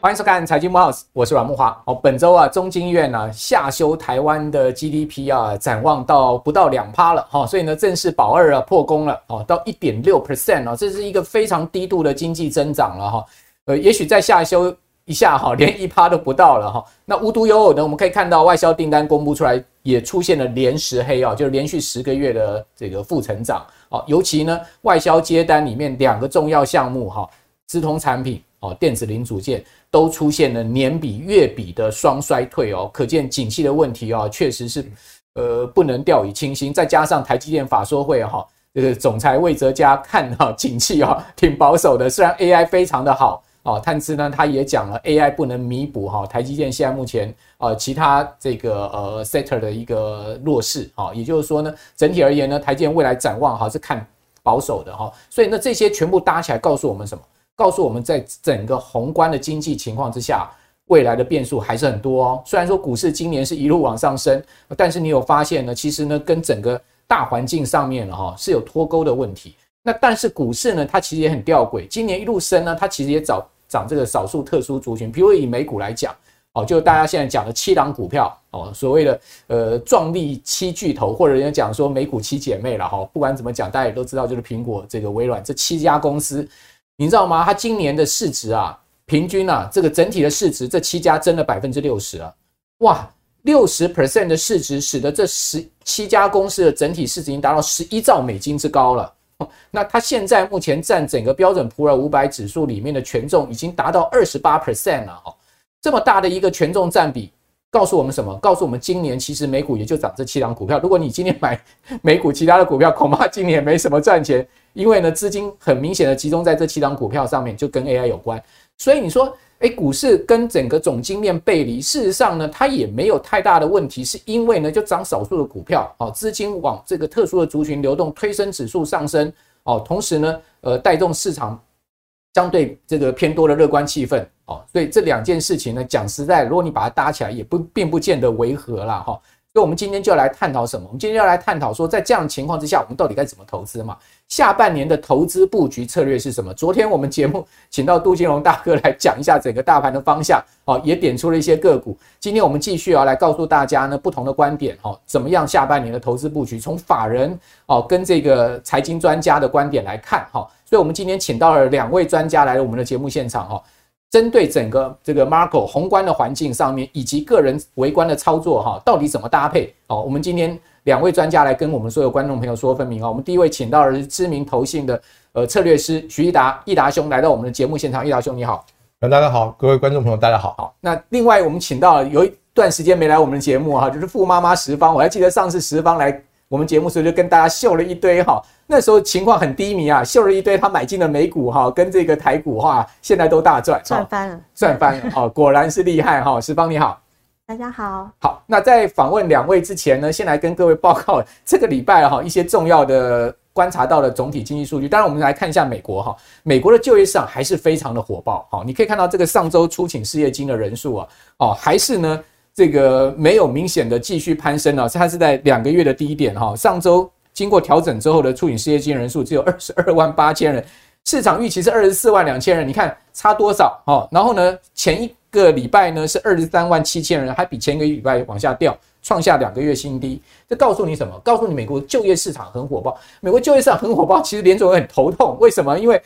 欢迎收看财经慕 House，我是阮慕驊。哦，本周啊，中经院呢、啊、下修台湾的 GDP 啊，展望到不到两趴了哈，所以呢，正式保二啊破功了哦，到一点六 percent 哦，这是一个非常低度的经济增长了哈。呃，也许在下修一下哈，连一趴都不到了哈。那无独有偶呢，我们可以看到外销订单公布出来，也出现了连十黑啊，就是连续十个月的这个负成长。啊，尤其呢，外销接单里面两个重要项目哈，资通产品哦，电子零组件。都出现了年比月比的双衰退哦，可见景气的问题哦，确实是呃不能掉以轻心。再加上台积电法说会哈，这个总裁魏哲家看哈景气啊挺保守的，虽然 AI 非常的好哦，但是呢他也讲了 AI 不能弥补哈台积电现在目前呃其他这个呃 sector 的一个弱势啊，也就是说呢整体而言呢台积电未来展望哈是看保守的哈，所以呢这些全部搭起来告诉我们什么？告诉我们在整个宏观的经济情况之下，未来的变数还是很多哦。虽然说股市今年是一路往上升，但是你有发现呢？其实呢，跟整个大环境上面了哈是有脱钩的问题。那但是股市呢，它其实也很吊诡。今年一路升呢，它其实也找涨这个少数特殊族群。比如以美股来讲，哦，就大家现在讲的七档股票哦，所谓的呃壮丽七巨头，或者人家讲说美股七姐妹了哈。不管怎么讲，大家也都知道，就是苹果、这个微软这七家公司。你知道吗？它今年的市值啊，平均啊，这个整体的市值，这七家增了百分之六十啊，哇，六十 percent 的市值，使得这十七家公司的整体市值已经达到十一兆美金之高了。那它现在目前占整个标准普尔五百指数里面的权重已经达到二十八 percent 了哦，这么大的一个权重占比，告诉我们什么？告诉我们今年其实美股也就涨这七档股票。如果你今年买美股其他的股票，恐怕今年也没什么赚钱。因为呢，资金很明显的集中在这七档股票上面，就跟 AI 有关。所以你说，诶，股市跟整个总经面背离，事实上呢，它也没有太大的问题，是因为呢，就涨少数的股票，哦，资金往这个特殊的族群流动，推升指数上升，哦，同时呢，呃，带动市场相对这个偏多的乐观气氛，哦，所以这两件事情呢，讲实在，如果你把它搭起来，也不并不见得违和啦，哈。所以，我们今天就来探讨什么？我们今天要来探讨说，在这样的情况之下，我们到底该怎么投资嘛？下半年的投资布局策略是什么？昨天我们节目请到杜金龙大哥来讲一下整个大盘的方向，哦，也点出了一些个股。今天我们继续啊来告诉大家呢，不同的观点，哦，怎么样下半年的投资布局？从法人哦跟这个财经专家的观点来看，哈，所以我们今天请到了两位专家来我们的节目现场，哈。针对整个这个 Marco 宏观的环境上面，以及个人微观的操作哈，到底怎么搭配？好，我们今天两位专家来跟我们所有观众朋友说分明啊。我们第一位请到的是知名投信的呃策略师徐益达，益达兄来到我们的节目现场。益达兄你好，大家好，各位观众朋友大家好。好，那另外我们请到了有一段时间没来我们的节目哈，就是富妈妈十方，我还记得上次十方来。我们节目时候就跟大家秀了一堆哈，那时候情况很低迷啊，秀了一堆他买进的美股哈，跟这个台股哈，现在都大赚，赚翻了，赚翻了哦，果然是厉害哈。石方你好，大家好，好，那在访问两位之前呢，先来跟各位报告 这个礼拜哈一些重要的观察到的总体经济数据。当然，我们来看一下美国哈，美国的就业市场还是非常的火爆哈，你可以看到这个上周初请失业金的人数啊，哦，还是呢。这个没有明显的继续攀升啊，它是在两个月的低点哈。上周经过调整之后的初领失业金人数只有二十二万八千人，市场预期是二十四万两千人，你看差多少哈？然后呢，前一个礼拜呢是二十三万七千人，还比前一个礼拜往下掉，创下两个月新低。这告诉你什么？告诉你美国就业市场很火爆。美国就业市场很火爆，其实联准会很头痛，为什么？因为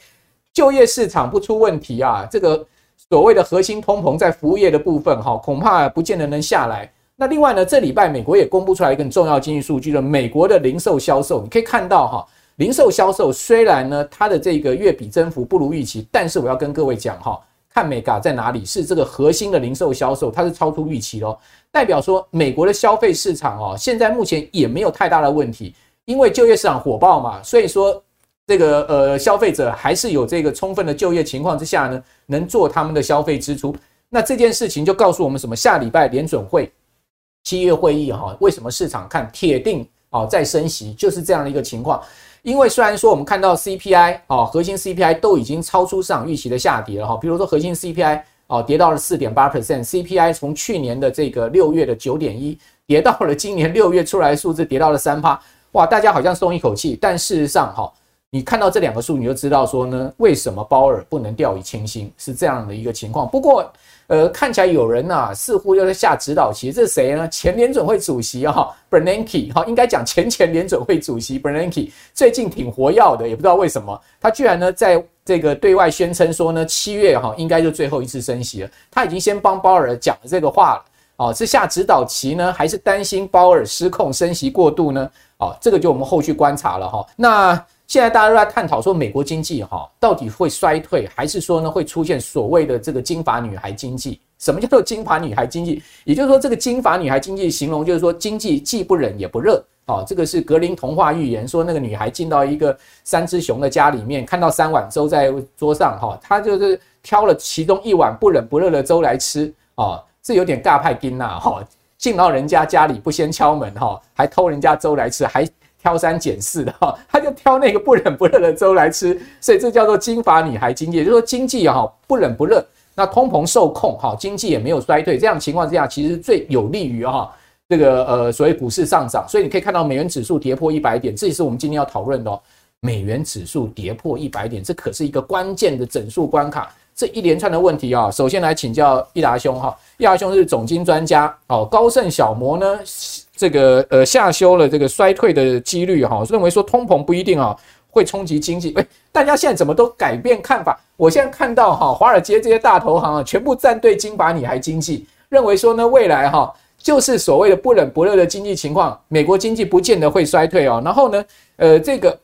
就业市场不出问题啊，这个。所谓的核心通膨在服务业的部分，哈，恐怕不见得能下来。那另外呢，这礼拜美国也公布出来一个很重要经济数据了，美国的零售销售，你可以看到哈，零售销售虽然呢它的这个月比增幅不如预期，但是我要跟各位讲哈，看美嘎在哪里，是这个核心的零售销售，它是超出预期咯，代表说美国的消费市场哦，现在目前也没有太大的问题，因为就业市场火爆嘛，所以说。这个呃，消费者还是有这个充分的就业情况之下呢，能做他们的消费支出。那这件事情就告诉我们什么？下礼拜联准会七月会议哈，为什么市场看铁定啊再升息，就是这样的一个情况。因为虽然说我们看到 CPI 啊，核心 CPI 都已经超出市场预期的下跌了哈，比如说核心 CPI 啊跌到了四点八 percent，CPI 从去年的这个六月的九点一跌到了今年六月出来的数字跌到了三趴。哇，大家好像松一口气。但事实上哈，你看到这两个数，你就知道说呢，为什么鲍尔不能掉以轻心，是这样的一个情况。不过，呃，看起来有人呐、啊，似乎又在下指导棋。这是谁呢？前联准会主席啊，Bernanke 哈，应该讲前前联准会主席 Bernanke 最近挺活跃的，也不知道为什么，他居然呢在这个对外宣称说呢，七月哈应该就最后一次升息了。他已经先帮鲍尔讲了这个话了。哦，是下指导棋呢，还是担心鲍尔失控升息过度呢？哦，这个就我们后续观察了哈。那现在大家都在探讨说，美国经济哈到底会衰退，还是说呢会出现所谓的这个金发女孩经济？什么叫做金发女孩经济？也就是说，这个金发女孩经济形容就是说经济既不冷也不热。哦，这个是格林童话寓言说，那个女孩进到一个三只熊的家里面，看到三碗粥在桌上哈，她就是挑了其中一碗不冷不热的粥来吃哦，这有点尬派金呐哈，进到人家家里不先敲门哈，还偷人家粥来吃，还挑三拣四的哈，他就挑那个不冷不热的粥来吃，所以这叫做金发女孩经济，就是说经济哈不冷不热，那通膨受控哈，经济也没有衰退，这样情况之下其实最有利于哈这个呃所谓股市上涨，所以你可以看到美元指数跌破一百点，这也是我们今天要讨论的哦，美元指数跌破一百点，这可是一个关键的整数关卡。这一连串的问题啊，首先来请教易达兄哈，易达兄是总经专家哦，高盛小摩呢，这个呃下修了这个衰退的几率哈，认为说通膨不一定啊会冲击经济，哎，大家现在怎么都改变看法？我现在看到哈，华尔街这些大投行啊，全部站队金发女孩经济，认为说呢，未来哈就是所谓的不冷不热的经济情况，美国经济不见得会衰退哦，然后呢，呃这个。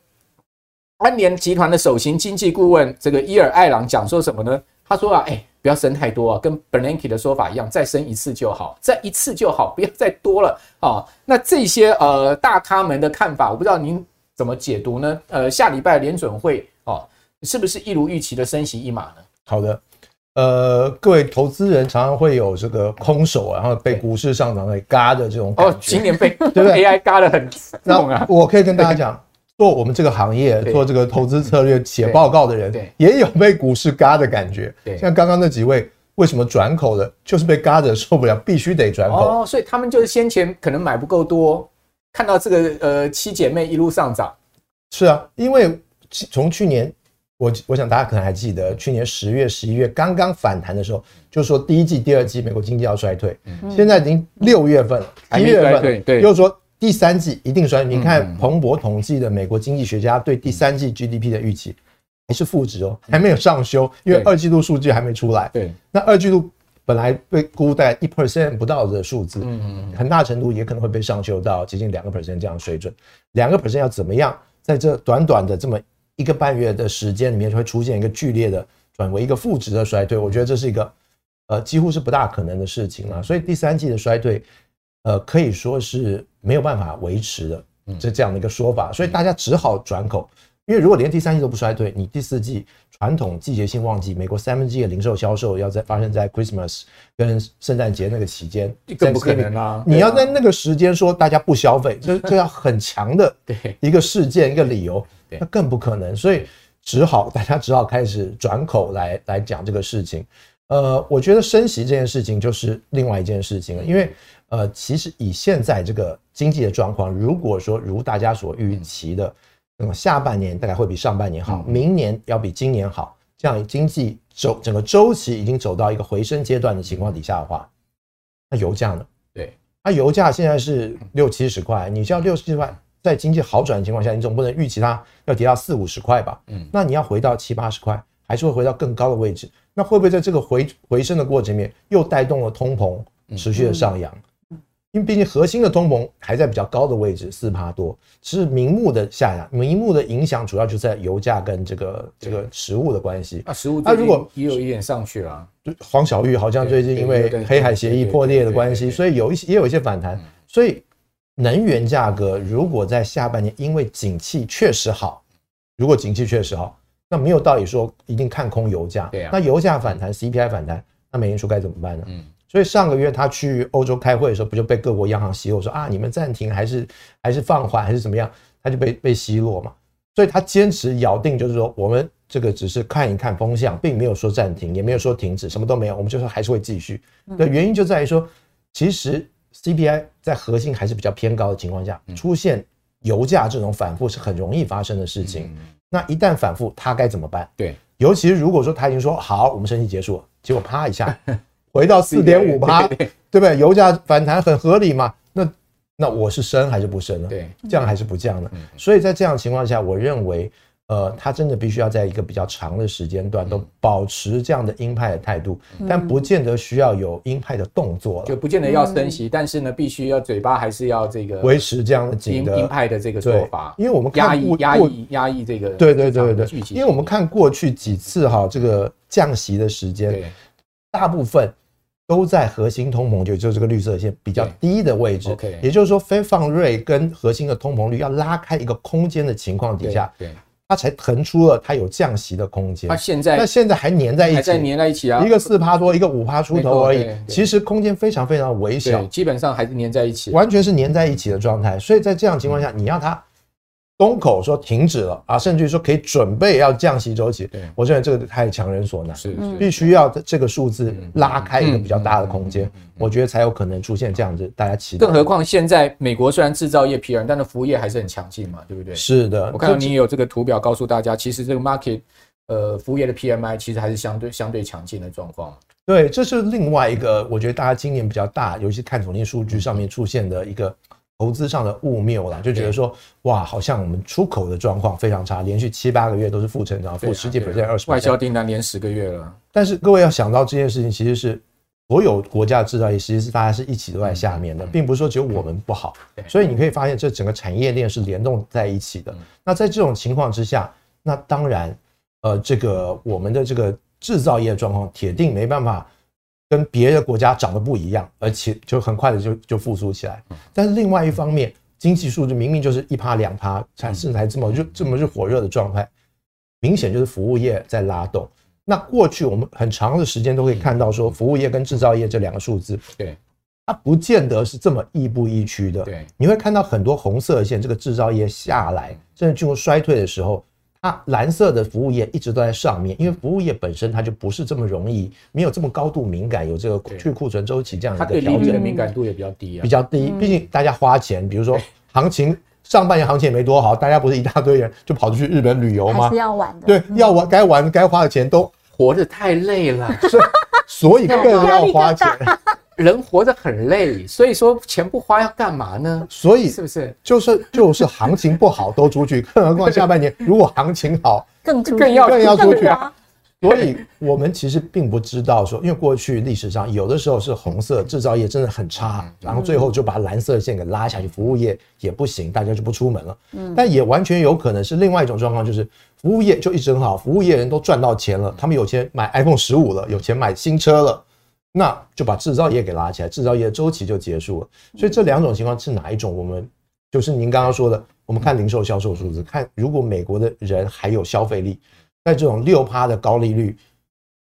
安联集团的首席经济顾问这个伊尔艾朗讲说什么呢？他说啊，哎、不要升太多啊，跟 Bernanke 的说法一样，再升一次就好，再一次就好，不要再多了啊。那这些呃大咖们的看法，我不知道您怎么解读呢？呃，下礼拜联准会哦，是不是一如预期的升息一码呢？好的，呃，各位投资人常常会有这个空手，然后被股市上涨给嘎的这种。哦，今年被对不对？AI 嘎的很重啊。我可以跟大家讲。做我们这个行业，做这个投资策略写报告的人，也有被股市嘎的感觉。像刚刚那几位，为什么转口的，就是被嘎的受不了，必须得转口。哦，所以他们就是先前可能买不够多，看到这个呃七姐妹一路上涨。是啊，因为从去年，我我想大家可能还记得，去年十月、十一月刚刚反弹的时候，就说第一季、第二季美国经济要衰退。现在已经六月份了，一月份，对，又说。第三季一定衰。你看彭博统计的美国经济学家对第三季 GDP 的预期还是负值哦，还没有上修，因为二季度数据还没出来。对，那二季度本来被估在一 percent 不到的数字，嗯嗯，很大程度也可能会被上修到接近两个 percent 这样的水准。两个 percent 要怎么样，在这短短的这么一个半月的时间里面，就会出现一个剧烈的转为一个负值的衰退？我觉得这是一个呃几乎是不大可能的事情了。所以第三季的衰退。呃，可以说是没有办法维持的，这这样的一个说法，所以大家只好转口，因为如果连第三季都不衰退，你第四季传统季节性旺季，美国三分之一的零售销售要在发生在 Christmas 跟圣诞节那个期间，更不可能啊！你要在那个时间说大家不消费，这 这要很强的一个事件一个理由，那更不可能，所以只好大家只好开始转口来来讲这个事情。呃，我觉得升息这件事情就是另外一件事情了，因为。呃，其实以现在这个经济的状况，如果说如大家所预期的，那么下半年大概会比上半年好，明年要比今年好，这样经济周整个周期已经走到一个回升阶段的情况底下的话，那油价呢？对，那油价现在是六七十块，你像六七十块，在经济好转的情况下，你总不能预期它要跌到四五十块吧？嗯，那你要回到七八十块，还是会回到更高的位置？那会不会在这个回回升的过程里面，又带动了通膨持续的上扬？因为毕竟核心的通膨还在比较高的位置，四趴多，其实名目的下降，名目的影响主要就在油价跟这个这个食物的关系。啊，食物那如果也有一点上去了，黄小玉好像最近因为黑海协议破裂的关系，所以有一些也有一些反弹。所以能源价格如果在下半年因为景气确实好，如果景气确实好，那没有道理说一定看空油价。对啊，那油价反弹，CPI 反弹，那美联储该怎么办呢？嗯。所以上个月他去欧洲开会的时候，不就被各国央行奚落说啊，你们暂停还是还是放缓还是怎么样？他就被被奚落嘛。所以他坚持咬定就是说，我们这个只是看一看风向，并没有说暂停，也没有说停止，什么都没有，我们就说还是会继续。的原因就在于说，其实 CPI 在核心还是比较偏高的情况下，出现油价这种反复是很容易发生的事情。那一旦反复，他该怎么办？对，尤其是如果说他已经说好，我们升息结束了，结果啪一下回到四点五趴，对不对？油价反弹很合理嘛？那那我是升还是不升呢？对，降还是不降呢？所以在这样的情况下，我认为。呃，他真的必须要在一个比较长的时间段都保持这样的鹰派的态度，嗯、但不见得需要有鹰派的动作了，就不见得要升息，嗯、但是呢，必须要嘴巴还是要这个维持这样的鹰鹰派的这个做法，因为我们压抑压抑压抑这个对对对对对，因为我们看过去几次哈这个降息的时间，大部分都在核心通膨就就这个绿色线比较低的位置，OK，也就是说非放瑞跟核心的通膨率要拉开一个空间的情况底下，对。它才腾出了它有降息的空间。它现在那现在还粘在一起，还在粘在一起啊！一个四趴多，一个五趴出头而已。其实空间非常非常微小，基本上还是粘在一起，完全是粘在一起的状态。所以在这样情况下，你让它。东口说停止了啊，甚至于说可以准备要降息周期，对我认为这个太强人所难，是必须要这个数字拉开一个比较大的空间，我觉得才有可能出现这样子大家期待。更何况现在美国虽然制造业疲软，但是服务业还是很强劲嘛，对不对？是的，我看到你有这个图表告诉大家，其实这个 market 呃服务业的 PMI 其实还是相对相对强劲的状况。对，这是另外一个我觉得大家今年比较大，尤其看统计数据上面出现的一个。投资上的误谬啦，就觉得说哇，好像我们出口的状况非常差，连续七八个月都是负成长，负十几 percent、二十。外销订单连十个月了。但是各位要想到这件事情，其实是所有国家的制造业，其实是大家是一起都在下面的，并不是说只有我们不好。所以你可以发现，这整个产业链是联动在一起的。那在这种情况之下，那当然，呃，这个我们的这个制造业状况铁定没办法。跟别的国家长得不一样，而且就很快的就就复苏起来。但是另外一方面，经济数据明明就是一趴两趴，产生还这么热这么热火热的状态，明显就是服务业在拉动。那过去我们很长的时间都可以看到，说服务业跟制造业这两个数字，对，它不见得是这么亦步亦趋的。对，你会看到很多红色线，这个制造业下来，甚至进入衰退的时候。它蓝色的服务业一直都在上面，因为服务业本身它就不是这么容易，没有这么高度敏感，有这个去库存周期这样一个调整，它对利率的敏感度也比较低啊，比较低。毕竟大家花钱，比如说行情上半年行情也没多好，大家不是一大堆人就跑出去日本旅游吗？是要玩的，对，要玩该玩该花的钱都活着太累了，所以更要花钱。人活着很累，所以说钱不花要干嘛呢？所以是不是就是就是行情不好都出去，更何况下半年如果行情好更更要更要出去啊！所以我们其实并不知道说，因为过去历史上有的时候是红色制造业真的很差，然后最后就把蓝色线给拉下去，服务业也不行，大家就不出门了。嗯，但也完全有可能是另外一种状况，就是服务业就一直很好，服务业人都赚到钱了，他们有钱买 iPhone 十五了，有钱买新车了。那就把制造业给拉起来，制造业的周期就结束了。所以这两种情况是哪一种？我们就是您刚刚说的，我们看零售销售数字，看如果美国的人还有消费力，在这种六趴的高利率、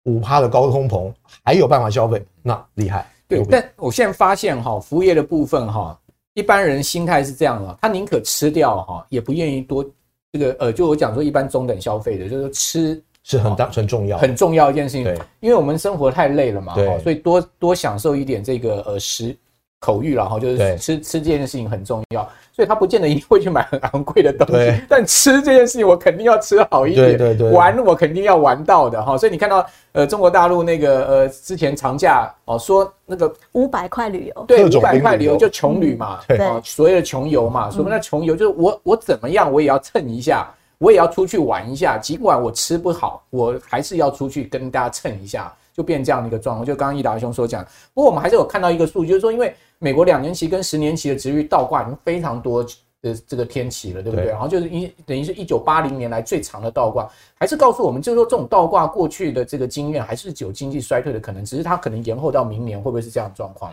五趴的高通膨，还有办法消费，那厉害。对，但我现在发现哈，服务业的部分哈，一般人心态是这样的，他宁可吃掉哈，也不愿意多这个呃，就我讲说一般中等消费的，就是吃。是很大很重要很重要一件事情，对，因为我们生活太累了嘛，对，所以多多享受一点这个呃食口欲，然后就是吃吃这件事情很重要，所以他不见得一定会去买很昂贵的东西，但吃这件事情我肯定要吃好一点，对对对，玩我肯定要玩到的哈，所以你看到呃中国大陆那个呃之前长假哦说那个五百块旅游，对，五百块旅游。就穷旅嘛，对，所谓的穷游嘛，什么叫穷游？就是我我怎么样我也要蹭一下。我也要出去玩一下，尽管我吃不好，我还是要出去跟大家蹭一下，就变这样的一个状况。就刚刚益达兄所讲，不过我们还是有看到一个数据，就是说，因为美国两年期跟十年期的殖利率倒挂已经非常多的这个天期了，对不对？然后就是一等于是一九八零年来最长的倒挂，还是告诉我们，就是说这种倒挂过去的这个经验，还是有经济衰退的可能，只是它可能延后到明年，会不会是这样的状况？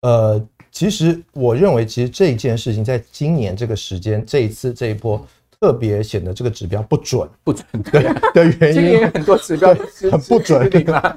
呃，其实我认为，其实这件事情在今年这个时间，这一次这一波。特别显得这个指标不准，不准对的原因，今年很多指标很不准，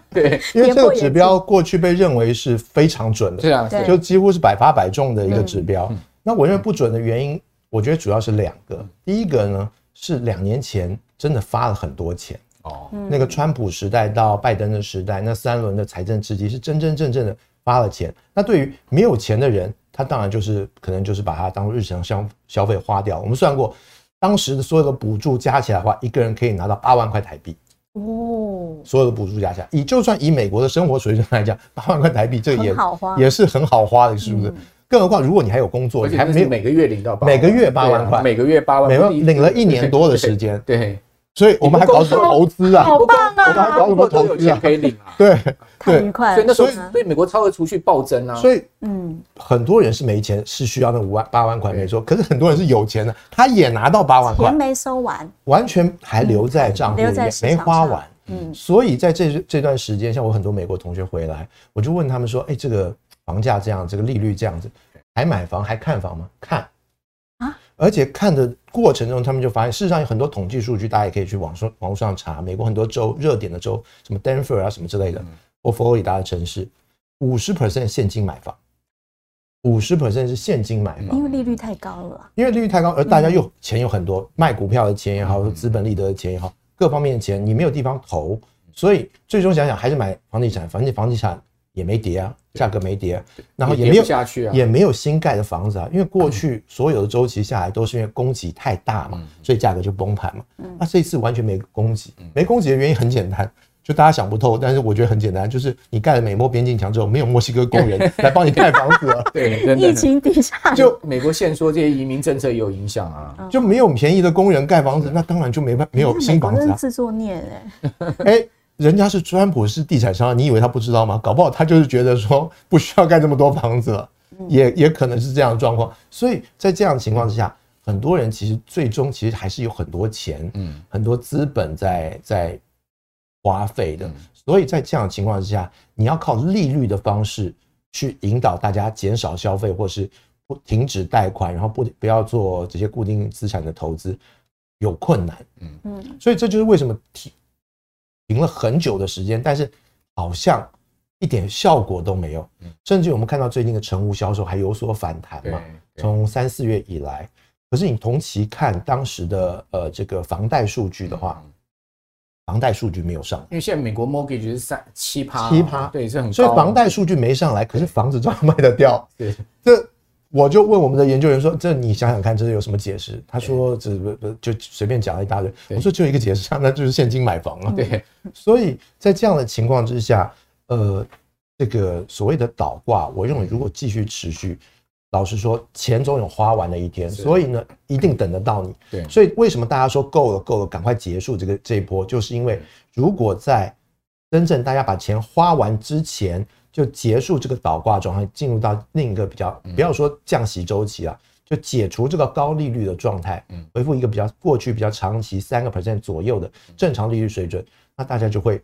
对，因为这个指标过去被认为是非常准的，是啊，就几乎是百发百中的一个指标。那我认为不准的原因，我觉得主要是两个。第一个呢，是两年前真的发了很多钱。哦，那个川普时代到拜登的时代，那三轮的财政刺激是真真正正的发了钱。那对于没有钱的人，他当然就是可能就是把它当日常消消费花掉。我们算过，当时的所有的补助加起来的话，一个人可以拿到八万块台币。哦，所有的补助加起来，以就算以美国的生活水准来讲，八万块台币这个也也是很好花的，是不是？嗯、更何况如果你还有工作，你还没每个月领到每个月八万块，每个月八万，每个领了一年 多的时间，对。对所以我们还搞什么投资啊？好棒啊！我们还搞什么投资啊？可以领啊？对，太愉快。所以那时候，所以美国超额储蓄暴增啊。所以，嗯，很多人是没钱，是需要那五万八万块没错。可是很多人是有钱的，他也拿到八万块，钱没收完，完全还留在账户里面，没花完。嗯，所以在这这段时间，像我很多美国同学回来，我就问他们说：“哎，这个房价这样，这个利率这样子，还买房还看房吗？”看。而且看的过程中，他们就发现，事实上有很多统计数据，大家也可以去网上网络上查。美国很多州热点的州，什么 Denver 啊什么之类的，或佛罗里达的城市，五十 percent 现金买房，五十 percent 是现金买房，因为利率太高了。因为利率太高，而大家又钱有很多，卖股票的钱也好，资本利得的钱也好，各方面的钱你没有地方投，所以最终想想还是买房地产，反正房地产也没跌啊。价格没跌，然后也没有下去啊，也没有新盖的房子啊，因为过去所有的周期下来都是因为供给太大嘛，所以价格就崩盘嘛。那这一次完全没供给，没供给的原因很简单，就大家想不透，但是我觉得很简单，就是你盖了美墨边境墙之后，没有墨西哥工人 来帮你盖房子了。对，疫情底下，就美国现说这些移民政策也有影响啊，就没有便宜的工人盖房子，那当然就没办没有新房子啊。自作孽哎，哎。人家是川普是地产商，你以为他不知道吗？搞不好他就是觉得说不需要盖这么多房子了，也也可能是这样的状况。所以在这样的情况之下，很多人其实最终其实还是有很多钱，嗯，很多资本在在花费的。所以在这样的情况之下，你要靠利率的方式去引导大家减少消费，或是不停止贷款，然后不不要做这些固定资产的投资，有困难，嗯嗯。所以这就是为什么提。停了很久的时间，但是好像一点效果都没有。甚至我们看到最近的成屋销售还有所反弹嘛？从三四月以来，可是你同期看当时的呃这个房贷数据的话，房贷数据没有上，因为现在美国 mortgage 是三七趴，七趴，对，是很高。所以房贷数据没上来，可是房子照样卖得掉。对，这。我就问我们的研究员说：“这你想想看，这是有什么解释？”他说：“这不不就随便讲了一大堆。”我说：“就一个解释，那就是现金买房啊。”对，所以在这样的情况之下，呃，这个所谓的倒挂，我认为如果继续持续，老实说，钱总有花完的一天，所以呢，一定等得到你。对，所以为什么大家说够了够了，赶快结束这个这一波，就是因为如果在真正大家把钱花完之前。就结束这个倒挂状态，进入到另一个比较，不要说降息周期了，就解除这个高利率的状态，恢复一个比较过去比较长期三个 percent 左右的正常利率水准，那大家就会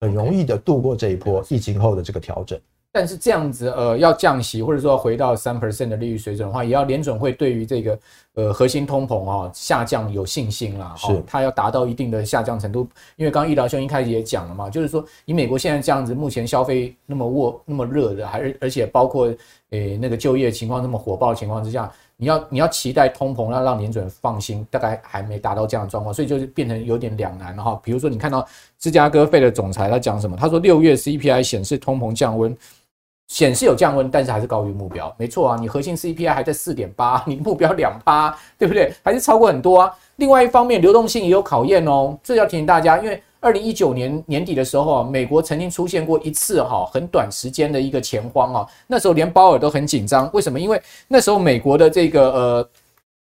很容易的度过这一波疫情后的这个调整。但是这样子，呃，要降息或者说回到三 percent 的利率水准的话，也要联准会对于这个呃核心通膨啊下降有信心啦。是，它要达到一定的下降程度。因为刚刚义疗兄一开始也讲了嘛，就是说以美国现在这样子，目前消费那么沃那么热的，还是而且包括诶那个就业情况那么火爆的情况之下，你要你要期待通膨，要让联准放心，大概还没达到这样的状况，所以就是变成有点两难了哈。比如说你看到芝加哥费的总裁他讲什么？他说六月 CPI 显示通膨降温。显示有降温，但是还是高于目标。没错啊，你核心 CPI 还在四点八，你目标两趴，对不对？还是超过很多啊。另外一方面，流动性也有考验哦。这要提醒大家，因为二零一九年年底的时候啊，美国曾经出现过一次哈很短时间的一个钱荒啊，那时候连鲍尔都很紧张。为什么？因为那时候美国的这个呃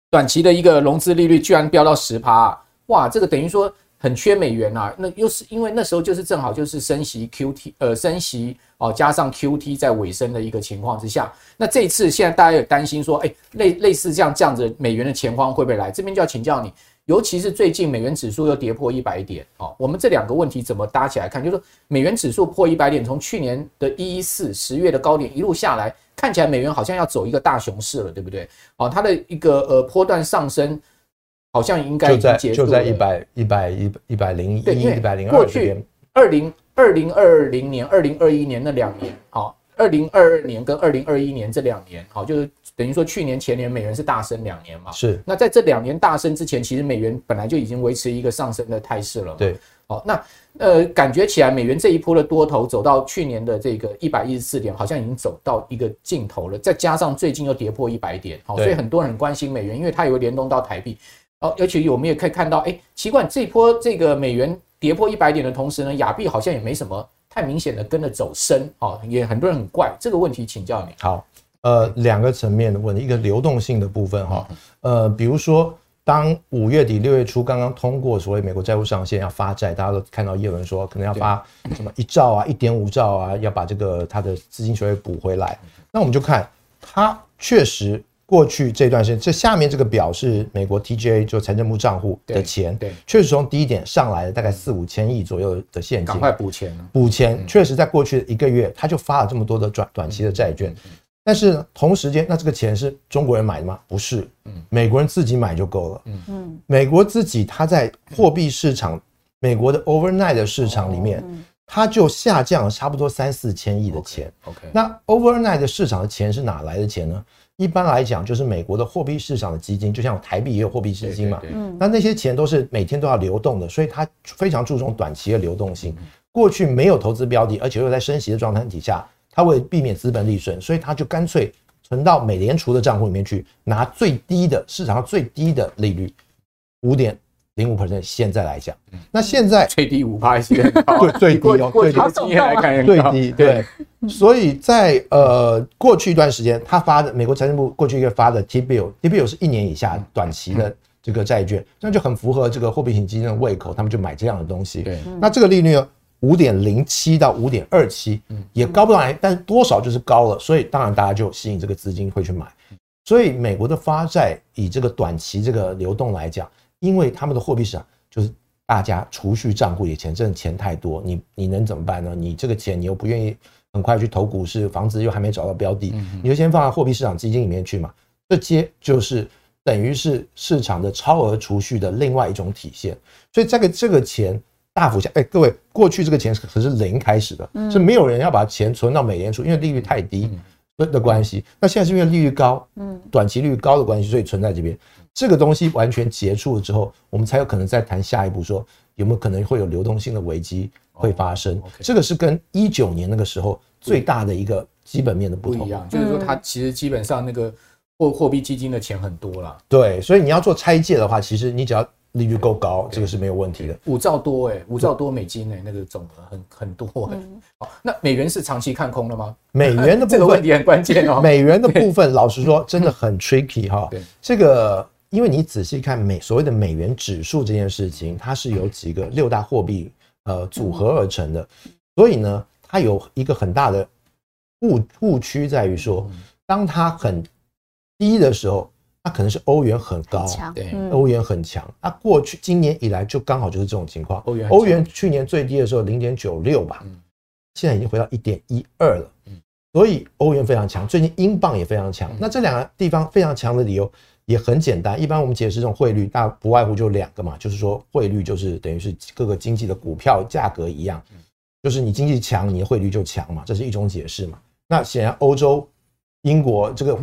短期的一个融资利率居然飙到十趴，哇，这个等于说。很缺美元啊，那又是因为那时候就是正好就是升息 QT，呃，升息哦，加上 QT 在尾声的一个情况之下，那这一次现在大家有担心说，哎，类类似这样这样子美元的钱荒会不会来？这边就要请教你，尤其是最近美元指数又跌破一百点，哦，我们这两个问题怎么搭起来看？就是说美元指数破一百点，从去年的一一四十月的高点一路下来，看起来美元好像要走一个大熊市了，对不对？哦，它的一个呃波段上升。好像应该就在就在一百一百一一百零一一百零二这边。二零二零二零年二零二一年那两年，好，二零二二年跟二零二一年这两年，好，就是等于说去年前年美元是大升两年嘛。是。那在这两年大升之前，其实美元本来就已经维持一个上升的态势了。对。好，那呃，感觉起来美元这一波的多头走到去年的这个一百一十四点，好像已经走到一个尽头了。再加上最近又跌破一百点，好，所以很多人很关心美元，因为它有联动到台币。哦，而且我们也可以看到，哎，奇怪，这波这个美元跌破一百点的同时呢，亚币好像也没什么太明显的跟着走升，哦，也很多人很怪这个问题，请教你。好，呃，两个层面的问题，一个流动性的部分哈，呃，比如说当五月底六月初刚刚通过所谓美国债务上限要发债，大家都看到叶伦说可能要发什么一兆啊、一点五兆啊，要把这个它的资金水位补回来，那我们就看它确实。过去这段时间，这下面这个表是美国 TGA 就财政部账户的钱，对，确实从低点上来了大概四五千亿左右的现金，赶快补钱，补钱，确实在过去的一个月，他就发了这么多的短短期的债券，但是同时间，那这个钱是中国人买的吗？不是，美国人自己买就够了，嗯，美国自己他在货币市场，美国的 overnight 的市场里面，它就下降了差不多三四千亿的钱，OK，那 overnight 的市场的钱是哪来的钱呢？一般来讲，就是美国的货币市场的基金，就像台币也有货币基金嘛。嗯，那那些钱都是每天都要流动的，所以它非常注重短期的流动性。过去没有投资标的，而且又在升息的状态底下，它为避免资本利损，所以它就干脆存到美联储的账户里面去，拿最低的市场上最低的利率，五点零五 percent。现在来讲，那现在最低五趴是很高，对最低哦，最低经验来看最低对。所以在呃过去一段时间，他发的美国财政部过去一个发的 T bill，T bill 是一年以下短期的这个债券，那就很符合这个货币型基金的胃口，他们就买这样的东西。对，那这个利率呢，五点零七到五点二七，也高不上来，但是多少就是高了，所以当然大家就吸引这个资金会去买。所以美国的发债以这个短期这个流动来讲，因为他们的货币市场就是大家储蓄账户里钱，真的钱太多，你你能怎么办呢？你这个钱你又不愿意。很快去投股市，房子又还没找到标的，你就先放在货币市场基金里面去嘛。这些就是等于是市场的超额储蓄的另外一种体现。所以这个这个钱大幅下，哎，各位，过去这个钱可是零开始的，是没有人要把钱存到美联储，因为利率太低的关系。那现在是因为利率高，嗯，短期利率高的关系，所以存在这边。这个东西完全结束了之后，我们才有可能再谈下一步，说有没有可能会有流动性的危机。会发生，这个是跟一九年那个时候最大的一个基本面的不同，不一样，就是说它其实基本上那个货货币基金的钱很多了，对，所以你要做拆借的话，其实你只要利率够高，这个是没有问题的。五兆多哎，五兆多美金哎，那个总额很很多哎。好，那美元是长期看空的吗？美元的 部分这个问题很关键哦。美元的部分，老实说，真的很 tricky 哈。对，这个因为你仔细看美所谓的美元指数这件事情，它是由几个六大货币。呃，组合而成的，所以呢，它有一个很大的误误区在于说，当它很低的时候，它可能是欧元很高，对，欧元很强。那过去今年以来就刚好就是这种情况，欧元欧元去年最低的时候零点九六吧，现在已经回到一点一二了，所以欧元非常强。最近英镑也非常强。那这两个地方非常强的理由。也很简单，一般我们解释这种汇率，大不外乎就两个嘛，就是说汇率就是等于是各个经济的股票价格一样，就是你经济强，你的汇率就强嘛，这是一种解释嘛。那显然欧洲、英国这个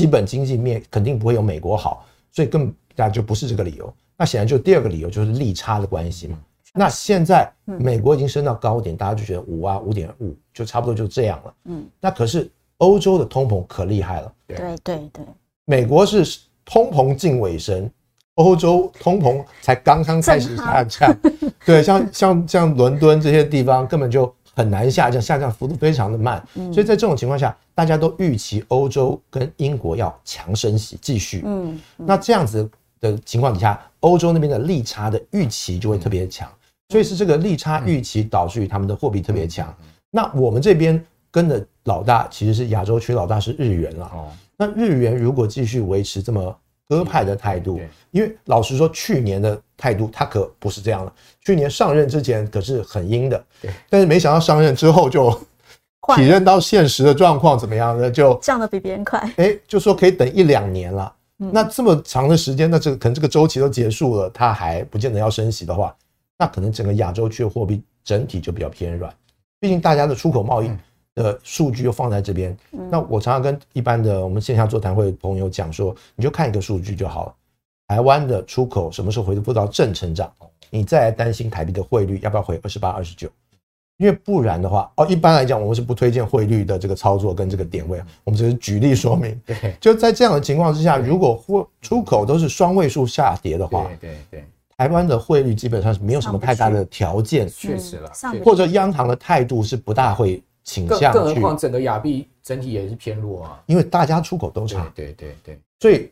基本经济面肯定不会有美国好，所以更大就不是这个理由。那显然就第二个理由就是利差的关系嘛。那现在美国已经升到高点，大家就觉得五啊五点五就差不多就这样了。嗯，那可是欧洲的通膨可厉害了。对对对。美国是通膨近尾声，欧洲通膨才刚刚开始下降。对，像像像伦敦这些地方根本就很难下降，下降幅度非常的慢。所以在这种情况下，大家都预期欧洲跟英国要强升息继续。嗯，那这样子的情况底下，欧洲那边的利差的预期就会特别强。所以是这个利差预期导致于他们的货币特别强。那我们这边跟的老大其实是亚洲区老大是日元了。哦。那日元如果继续维持这么鸽派的态度，因为老实说，去年的态度他可不是这样了。去年上任之前可是很阴的，但是没想到上任之后就体认到现实的状况怎么样呢？就降得比别人快。哎，就说可以等一两年了。那这么长的时间，那这个可能这个周期都结束了，它还不见得要升息的话，那可能整个亚洲区的货币整体就比较偏软。毕竟大家的出口贸易。的数据又放在这边。嗯、那我常常跟一般的我们线下座谈会的朋友讲说，你就看一个数据就好了。台湾的出口什么时候回复到正成长？你再来担心台币的汇率要不要回二十八、二十九？因为不然的话，哦，一般来讲，我们是不推荐汇率的这个操作跟这个点位。我们只是举例说明。对，就在这样的情况之下，如果货出口都是双位数下跌的话，对对对，台湾的汇率基本上是没有什么太大的条件，确实了，或者央行的态度是不大会倾向。更何况整个亚币整体也是偏弱啊，因为大家出口都差。对对对，所以。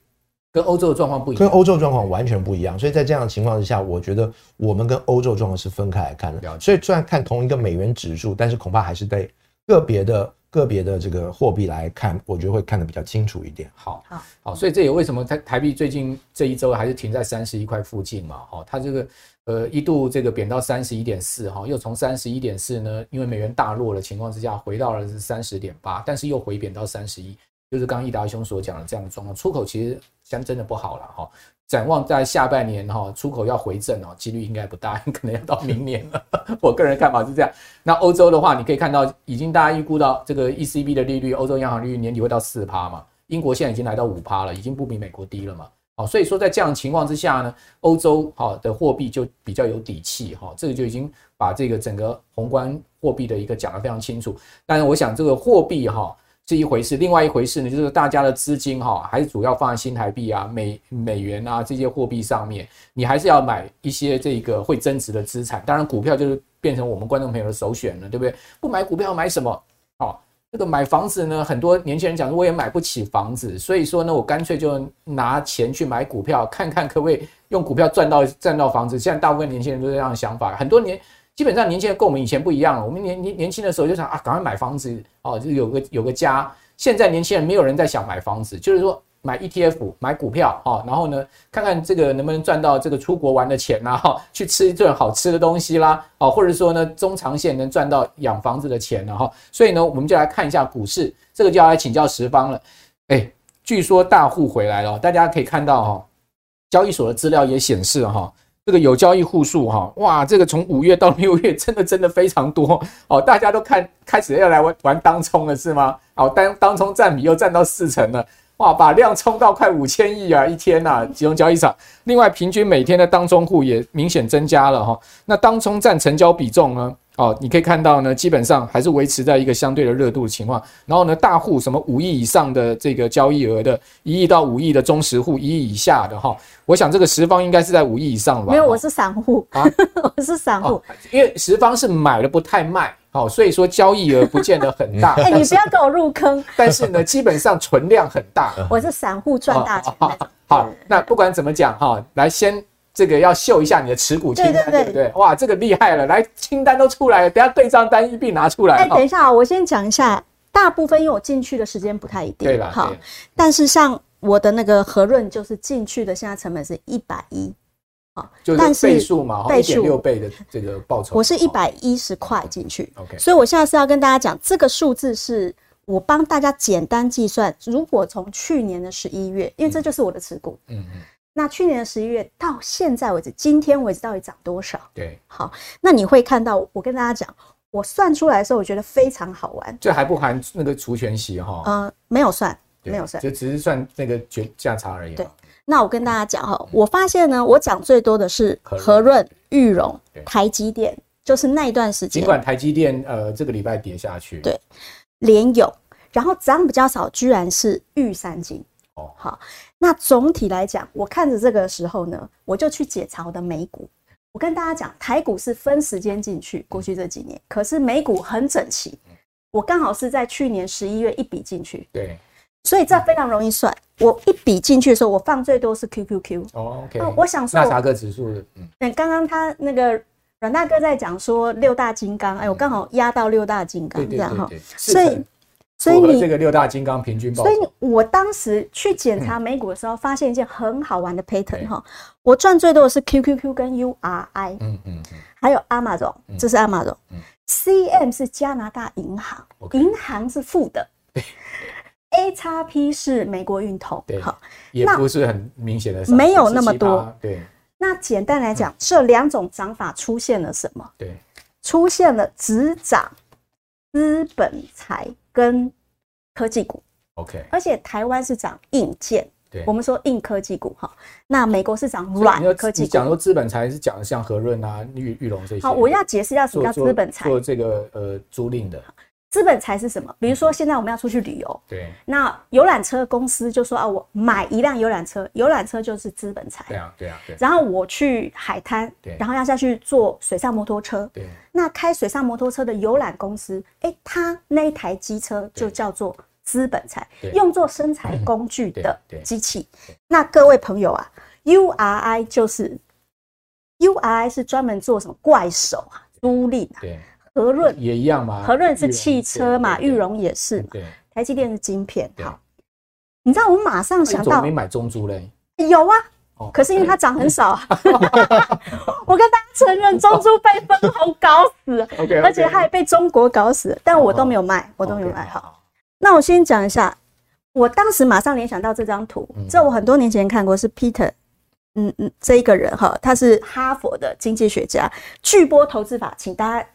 跟欧洲的状况不一样，跟欧洲状况完全不一样，所以在这样的情况之下，我觉得我们跟欧洲状况是分开来看的。所以虽然看同一个美元指数，但是恐怕还是得个别的个别的这个货币来看，我觉得会看得比较清楚一点。好，好，好，所以这也为什么台台币最近这一周还是停在三十一块附近嘛？哈，它这个呃一度这个贬到三十一点四，哈，又从三十一点四呢，因为美元大落的情况之下，回到了是三十点八，但是又回贬到三十一。就是刚刚义达兄所讲的这样的状况，出口其实相真的不好了哈。展望在下半年哈，出口要回正哦，几率应该不大，可能要到明年了。我个人看法是这样。那欧洲的话，你可以看到，已经大家预估到这个 ECB 的利率，欧洲央行利率年底会到四趴嘛。英国现在已经来到五趴了，已经不比美国低了嘛。好，所以说在这样的情况之下呢，欧洲好的货币就比较有底气哈。这个就已经把这个整个宏观货币的一个讲得非常清楚。但是我想这个货币哈。是一回事，另外一回事呢，就是大家的资金哈，还是主要放在新台币啊、美美元啊这些货币上面。你还是要买一些这个会增值的资产。当然，股票就是变成我们观众朋友的首选了，对不对？不买股票买什么？哦，这个买房子呢，很多年轻人讲说我也买不起房子，所以说呢，我干脆就拿钱去买股票，看看可不可以用股票赚到赚到房子。现在大部分年轻人都是这样的想法，很多年。基本上年轻人跟我们以前不一样了。我们年年年轻的时候就想啊，赶快买房子哦，就有个有个家。现在年轻人没有人在想买房子，就是说买 ETF、买股票哦，然后呢，看看这个能不能赚到这个出国玩的钱啦，哈，去吃一顿好吃的东西啦，哦，或者说呢，中长线能赚到养房子的钱了哈。所以呢，我们就来看一下股市，这个就要来请教十方了。哎，据说大户回来了，大家可以看到哈，交易所的资料也显示哈。这个有交易户数哈，哇，这个从五月到六月，真的真的非常多哦，大家都看开始要来玩玩当冲了是吗？哦，当当冲占比又占到四成了，哇，把量冲到快五千亿啊，一天呐、啊，集中交易场。另外，平均每天的当冲户也明显增加了哈，那当冲占成交比重呢？哦，你可以看到呢，基本上还是维持在一个相对的热度的情况。然后呢，大户什么五亿以上的这个交易额的，一亿到五亿的中实户，一亿以下的哈，我想这个十方应该是在五亿以上吧？没有，我是散户啊，我是散户，因为十方是买了不太卖，好，所以说交易额不见得很大。哎，你不要给我入坑。但是呢，基本上存量很大。我是散户赚大钱。好，那不管怎么讲哈，来先。这个要秀一下你的持股清单，对，对，对，对不对？哇，这个厉害了！来，清单都出来了，等下对账单一并拿出来。哎，等一下，我先讲一下，大部分因为我进去的时间不太一定，对了，好。但是像我的那个和润，就是进去的现在成本是一百一，好，就是倍数嘛，倍数六倍的这个报酬。我是一百一十块进去，OK。所以我现在是要跟大家讲，这个数字是我帮大家简单计算，如果从去年的十一月，因为这就是我的持股，嗯嗯。那去年的十一月到现在为止，今天为止到底涨多少？对，好，那你会看到，我跟大家讲，我算出来的时候，我觉得非常好玩。这还不含那个除权息哈？呃，没有算，没有算，就只是算那个价价差而已。对，那我跟大家讲哈，我发现呢，我讲最多的是和润、裕荣、台积电，就是那一段时间。尽管台积电呃这个礼拜跌下去，对，联咏，然后涨比较少，居然是玉山金。哦，好。那总体来讲，我看着这个时候呢，我就去解查我的美股。我跟大家讲，台股是分时间进去，过去这几年，可是美股很整齐。我刚好是在去年十一月一笔进去，对，所以这非常容易算。我一笔进去的时候，我放最多是 QQQ。哦，OK。我想说，纳斯达克指数的，嗯，刚刚他那个阮大哥在讲说六大金刚，哎，我刚好压到六大金刚，这样哈，所以。所以你这个六大金刚平均报酬，所以我当时去检查美股的时候，发现一件很好玩的 pattern 哈。我赚最多的是 QQQ 跟 URI，嗯嗯，还有 Amazon，这是 Amazon，CM 是加拿大银行，银行是负的，AXP 是美国运通，对，好，也不是很明显的，没有那么多，对。那简单来讲，这两种涨法出现了什么？对，出现了只涨资本财跟科技股。OK，而且台湾是涨硬件，对，我们说硬科技股哈。那美国是涨软科技股。你讲说资本财是讲的像和润啊、玉玉龙这些。好，我要解释一下什么叫资本财。做这个呃租赁的。资本财是什么？比如说现在我们要出去旅游，对，那游览车公司就说啊，我买一辆游览车，游览车就是资本财。对啊，对啊，对。然后我去海滩，对，然后要下去坐水上摩托车，对。那开水上摩托车的游览公司，哎，他那一台机车就叫做资本财，用作生产工具的机器。那各位朋友啊，URI 就是，URI 是专门做什么怪手啊，租赁啊，对。和润也一样嘛？和润是汽车嘛，裕隆也是。对，台积电是晶片。好，你知道我们马上想到，没买中珠嘞？有啊，可是因为它涨很少。我跟大家承认，中珠被分红搞死了，而且它也被中国搞死，但我都没有卖，我都没有卖。好，那我先讲一下，我当时马上联想到这张图，这我很多年前看过，是 Peter，嗯嗯，这一个人哈，他是哈佛的经济学家，巨波投资法，请大家。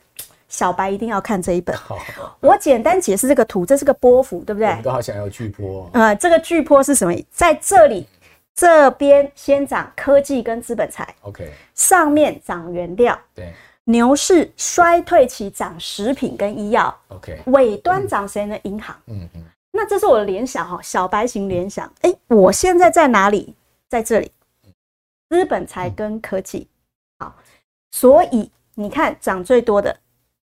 小白一定要看这一本。好，我简单解释这个图，这是个波幅，对不对？我们都好想要巨波。呃，这个巨波是什么？在这里，这边先涨科技跟资本财。OK。上面涨原料。对。牛市衰退期涨食品跟医药。OK。尾端涨谁呢？银行。嗯嗯。那这是我的联想哈，小白型联想。哎，我现在在哪里？在这里。资本财跟科技。好，所以你看涨最多的。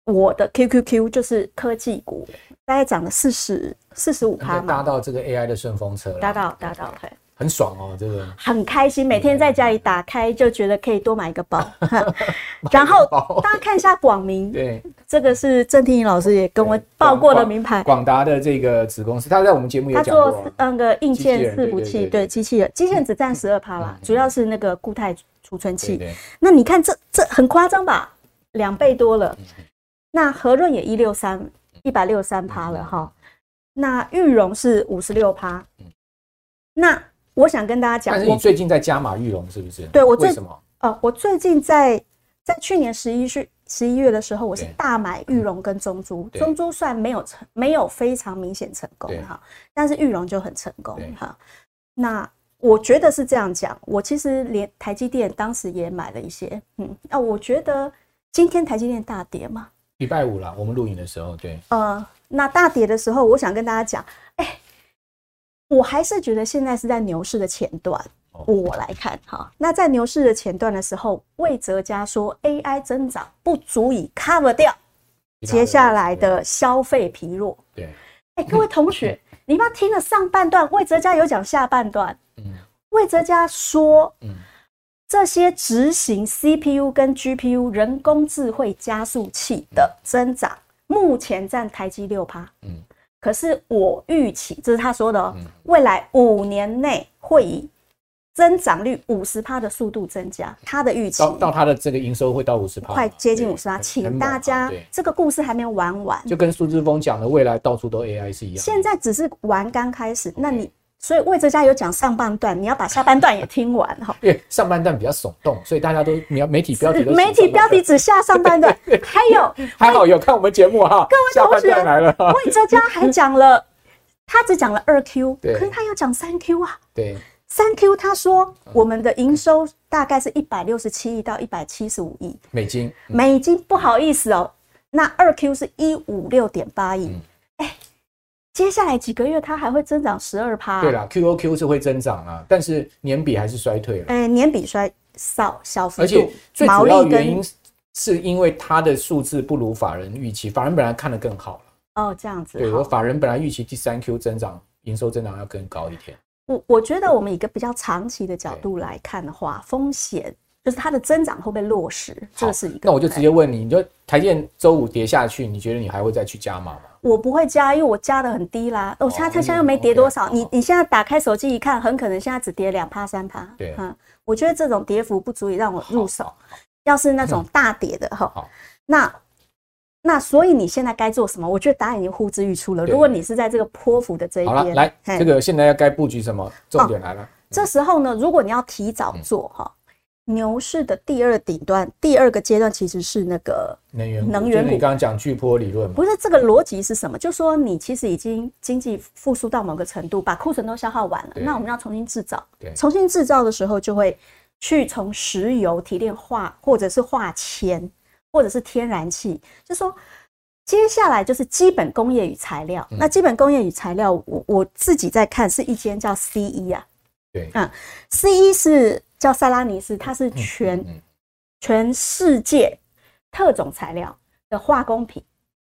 我的 QQQ 就是科技股，大概涨了四十四十五趴，搭到这个 AI 的顺风车，搭到搭到，嘿，很爽哦，这个。很开心，每天在家里打开就觉得可以多买一个包，然后大家看一下广明，对，这个是郑天颖老师也跟我报过的名牌，广达的这个子公司，他在我们节目也讲过，他做那个硬件伺服器，对，机器人，机器人只占十二趴啦，主要是那个固态储存器，那你看这这很夸张吧，两倍多了。那和润也一六三一百六十三趴了哈，那玉荣是五十六趴。那我想跟大家讲，但是你最近在加码玉荣是不是？对，我最什么？呃，我最近在在去年十一月十一月的时候，我是大买玉荣跟中珠，中珠算没有成没有非常明显成功哈，但是玉荣就很成功哈。那我觉得是这样讲，我其实连台积电当时也买了一些，嗯，那我觉得今天台积电大跌嘛。礼拜五了，我们录影的时候，对，呃，那大跌的时候，我想跟大家讲，哎、欸，我还是觉得现在是在牛市的前段。哦、我来看哈，那在牛市的前段的时候，魏哲家说 AI 增长不足以 cover 掉接下来的消费疲弱。对，哎、欸，各位同学，嗯、你们听了上半段，魏哲家有讲下半段。嗯，魏哲家说，嗯。这些执行 CPU 跟 GPU 人工智慧加速器的增长，目前占台积六趴。嗯，可是我预期，这是他说的哦，未来五年内会以增长率五十趴的速度增加。他的预期到到他的这个营收会到五十趴，快接近五十趴。请大家，这个故事还没有玩完，就跟苏志峰讲的未来到处都 AI 是一样。现在只是玩刚开始，那你。所以魏哲家有讲上半段，你要把下半段也听完哈。因为上半段比较耸动，所以大家都要媒体标题都媒体标题只下上半段。还有 还好有看我们节目哈。各位同学来了，魏哲家还讲了，他只讲了二 Q，可是他要讲三 Q 啊。对，三 Q 他说我们的营收大概是一百六十七亿到一百七十五亿美金。美金不好意思哦，那二 Q 是一五六点八亿。接下来几个月它还会增长十二趴。对啦，QOQ 是会增长啊，但是年比还是衰退了。哎，年比衰少小幅度。而且最主要原因是因为它的数字不如法人预期，法人本来看得更好了。哦，这样子。对，我法人本来预期第三 Q 增长营收增长要更高一点。我我觉得我们一个比较长期的角度来看的话，风险。就是它的增长会不会落实？这是一个。那我就直接问你，你就台积电周五跌下去，你觉得你还会再去加码吗？我不会加，因为我加的很低啦。我现在它现在又没跌多少，你你现在打开手机一看，很可能现在只跌两趴三趴。对，嗯，我觉得这种跌幅不足以让我入手。要是那种大跌的哈，那那所以你现在该做什么？我觉得答案已经呼之欲出了。如果你是在这个波幅的这一边，来，这个现在要该布局什么？重点来了。这时候呢，如果你要提早做哈。牛市的第二顶端，第二个阶段其实是那个能源能源股。你刚刚讲巨波理论吗？不是这个逻辑是什么？就说你其实已经经济复苏到某个程度，把库存都消耗完了，那我们要重新制造。对，重新制造的时候就会去从石油提炼化，或者是化纤，或者是天然气。就说接下来就是基本工业与材料。嗯、那基本工业与材料，我我自己在看是一间叫 CE 啊。对，嗯，CE 是。叫塞拉尼斯，它是全、嗯嗯、全世界特种材料的化工品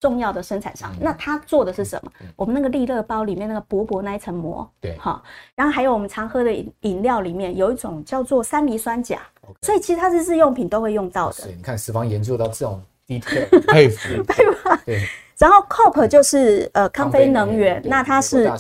重要的生产商。嗯、那它做的是什么？嗯、我们那个利乐包里面那个薄薄那一层膜，对，好。然后还有我们常喝的饮料里面有一种叫做三磷酸钾，Okay. 所以其实它是日用品都会用到的。你看，十方研究到这种 detail，佩服，对吧？对。然后 COPE 就是呃康菲能源，那它是啊，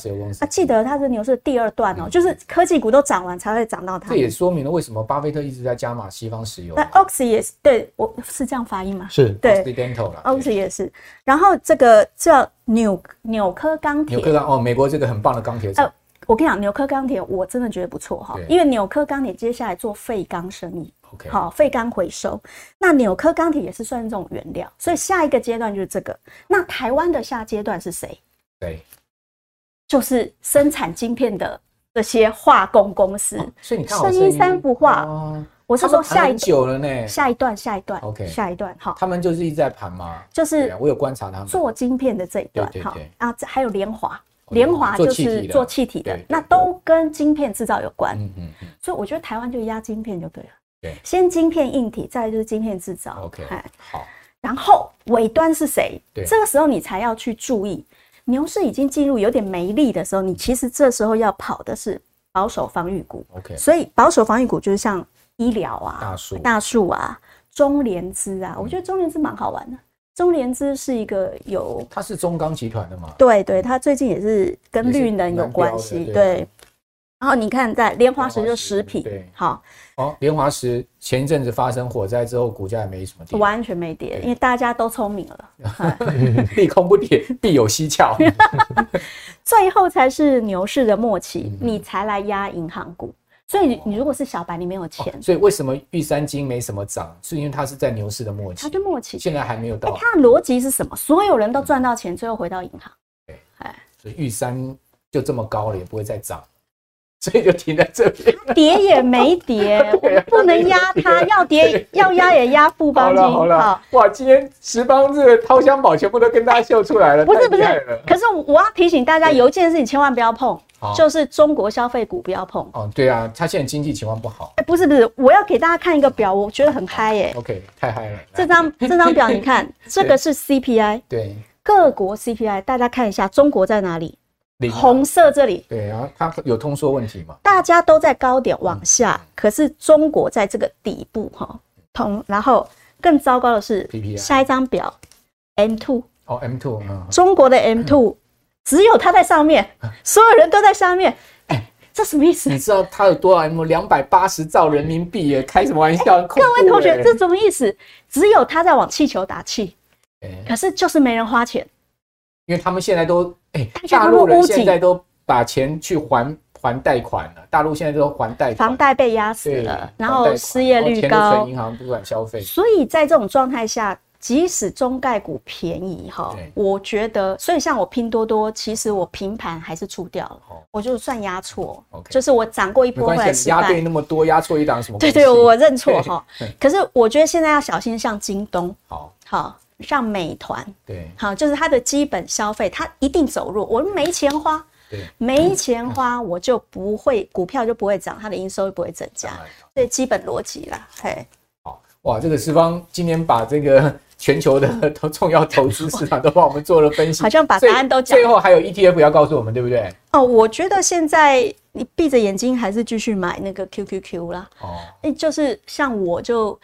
记得它是牛市第二段哦，就是科技股都涨完才会涨到它。这也说明了为什么巴菲特一直在加码西方石油。那 Oxy 也是对，我是这样发音吗？是，对，Occidental，Oxy 也是。然后这个叫纽纽科钢铁，纽科钢哦，美国这个很棒的钢铁。呃，我跟你讲，纽科钢铁我真的觉得不错哈，因为纽科钢铁接下来做废钢生意。好，废钢回收，那纽科钢铁也是算这种原料，所以下一个阶段就是这个。那台湾的下阶段是谁？对，就是生产晶片的这些化工公司。哦、所以你看，声音三幅画，哦、我是说下一久了呢，下一段，下一段，OK，下一段，好。他们就是一直在盘嘛？就是、啊、我有观察他们做晶片的这一段，好啊，还有联华。联华就是做气体的，那都跟晶片制造有关。嗯嗯嗯，所以我觉得台湾就压晶片就对了。对，先晶片硬体，再就是晶片制造。OK，好。然后尾端是谁？对，这个时候你才要去注意，牛市已经进入有点没力的时候，你其实这时候要跑的是保守防御股。OK，所以保守防御股就是像医疗啊、大树、大树啊、中联资啊，我觉得中联资蛮好玩的。中联资是一个有，它是中钢集团的嘛？对对，它最近也是跟绿能有关系。对，然后你看在莲花石就食品，对，好哦。莲华石前一阵子发生火灾之后，股价也没什么跌，完全没跌，因为大家都聪明了，利空不跌，必有蹊跷。最后才是牛市的末期，你才来压银行股。所以你如果是小白，你没有钱。哦、所以为什么玉山金没什么涨？是因为它是在牛市的末期。它就末期，现在还没有到。它的逻辑是什么？所有人都赚到钱，最后回到银行。对，哎，所以玉山就这么高了，也不会再涨。所以就停在这边，跌也没跌，不能压它，要跌要压也压富邦金。好了，哇，今天十方这个掏箱宝全部都跟大家秀出来了，不是不是，可是我要提醒大家，有一件事情千万不要碰，就是中国消费股不要碰。哦，对啊，它现在经济情况不好。哎，不是不是，我要给大家看一个表，我觉得很嗨耶。OK，太嗨了。这张这张表你看，这个是 CPI，对，各国 CPI，大家看一下，中国在哪里？红色这里，对啊，它有通缩问题嘛？大家都在高点往下，可是中国在这个底部哈，通然后更糟糕的是，下一张表，M two 哦，M two，中国的 M two 只有它在上面，所有人都在下面，哎，这什么意思？你知道它有多少 M？两百八十兆人民币耶，开什么玩笑？各位同学，这什么意思？只有他在往气球打气，可是就是没人花钱，因为他们现在都。哎，大陆人现在都把钱去还还贷款了。大陆现在都还贷款，房贷被压死了，然后失业率高，银行不敢消费。所以在这种状态下，即使中概股便宜哈，我觉得，所以像我拼多多，其实我平盘还是出掉了，我就算压错，就是我涨过一波回来失败。压对那么多，压错一档什么？对对，我认错 哈。可是我觉得现在要小心，像京东，好，好。像美团，对，好，就是它的基本消费，它一定走弱。我们没钱花，对，没钱花，我就不会股票就不会涨，它的营收就不会增加，这基本逻辑啦。嘿，好哇，这个十方今天把这个全球的 重要投资市场 都帮我们做了分析，好像把答案都讲。最后还有 ETF 要告诉我们，对不对？哦，我觉得现在你闭着眼睛还是继续买那个 QQQ 啦。哦，就是像我就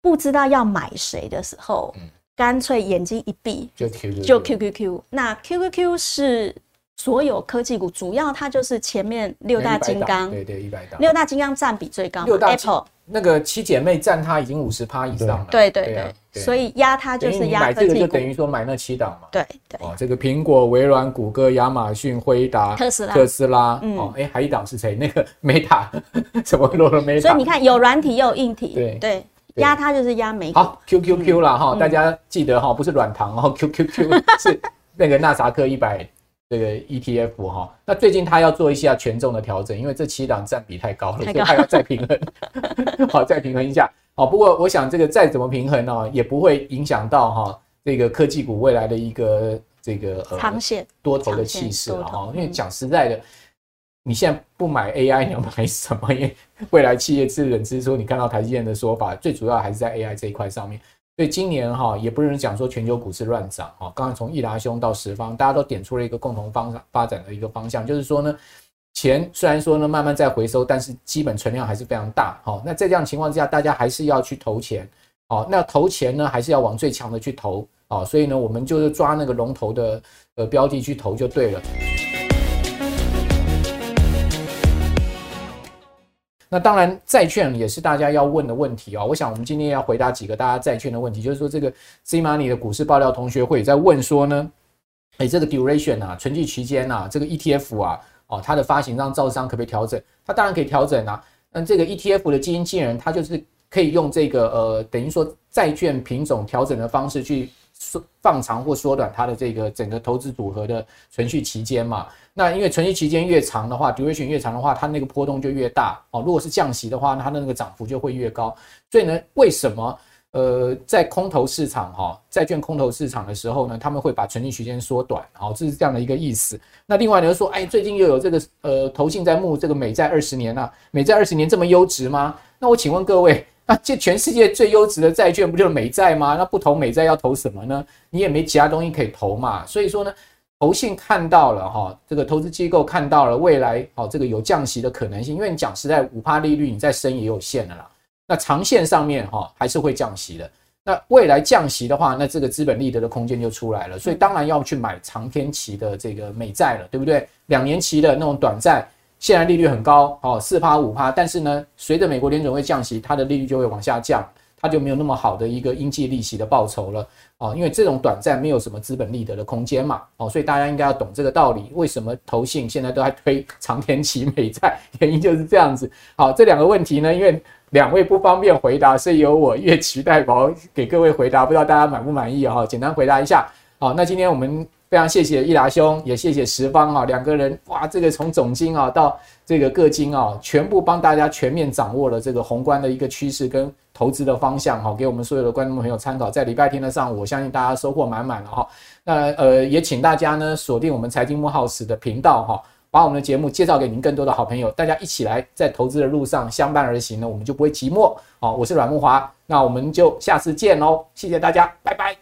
不知道要买谁的时候，嗯。干脆眼睛一闭就 Q 就 Q Q Q，那 Q Q Q 是所有科技股，主要它就是前面六大金刚，对对，一百档，六大金刚占比最高。六大 Apple 那个七姐妹占它已经五十趴以上了，对对对。所以压它就是压科技股。买这个就等于说买那七档嘛。对对。哦，这个苹果、微软、谷歌、亚马逊、辉达、特斯拉、特斯拉。嗯。哦，哎，还一档是谁？那个 Meta，什么落了 Meta？所以你看，有软体又有硬体。对对。压它就是压美股。好，QQQ 啦哈，大家记得哈，不是软糖哦，QQQ 是那个纳萨克一百这个 ETF 哈。那最近它要做一下权重的调整，因为这七档占比太高了，所以它要再平衡。好，再平衡一下。好，不过我想这个再怎么平衡呢，也不会影响到哈这个科技股未来的一个这个长线多头的气势了哈。因为讲实在的。你现在不买 AI，你要买什么？因为未来企业自认知说，你看到台积电的说法，最主要还是在 AI 这一块上面。所以今年哈，也不能讲说全球股市乱涨哈。刚刚从易达兄到十方，大家都点出了一个共同方向发展的一个方向，就是说呢，钱虽然说呢慢慢在回收，但是基本存量还是非常大。哈，那在这样情况之下，大家还是要去投钱。好，那投钱呢，还是要往最强的去投。好，所以呢，我们就是抓那个龙头的呃标的去投就对了。那当然，债券也是大家要问的问题啊。我想我们今天要回答几个大家债券的问题，就是说这个 C Money 的股市爆料同学会在问说呢，哎，这个 duration 啊，存续期间啊，这个 ETF 啊，哦，它的发行商、造商可不可以调整？它当然可以调整啊。那这个 ETF 的基金经理人，他就是可以用这个呃，等于说债券品种调整的方式去缩放长或缩短它的这个整个投资组合的存续期间嘛。那因为存续期间越长的话，duration 越长的话，它那个波动就越大哦。如果是降息的话，它的那个涨幅就会越高。所以呢，为什么呃在空头市场哈债券空头市场的时候呢，他们会把存续期间缩短？好，这是这样的一个意思。那另外呢说，哎，最近又有这个呃投信在募这个美债二十年啊，美债二十年这么优质吗？那我请问各位，那这全世界最优质的债券不就是美债吗？那不投美债要投什么呢？你也没其他东西可以投嘛。所以说呢。投信看到了哈，这个投资机构看到了未来哦，这个有降息的可能性。因为你讲实在，五趴利率你再升也有限的啦。那长线上面哈还是会降息的。那未来降息的话，那这个资本利得的空间就出来了。所以当然要去买长天期的这个美债了，对不对？两年期的那种短债，现在利率很高哦，四趴五趴。但是呢，随着美国联准会降息，它的利率就会往下降。它就没有那么好的一个应计利息的报酬了哦，因为这种短暂没有什么资本利得的空间嘛，哦，所以大家应该要懂这个道理。为什么投信现在都在推长天期美债？原因就是这样子。好，这两个问题呢，因为两位不方便回答，所以由我越期代表给各位回答，不知道大家满不满意啊？简单回答一下。好，那今天我们。非常谢谢易达兄，也谢谢十方啊，两个人哇，这个从总经啊到这个各经啊，全部帮大家全面掌握了这个宏观的一个趋势跟投资的方向哈，给我们所有的观众朋友参考。在礼拜天的上午，我相信大家收获满满了哈。那呃，也请大家呢锁定我们财经慕 House 的频道哈，把我们的节目介绍给您更多的好朋友，大家一起来在投资的路上相伴而行呢，我们就不会寂寞。好，我是阮木华，那我们就下次见喽，谢谢大家，拜拜。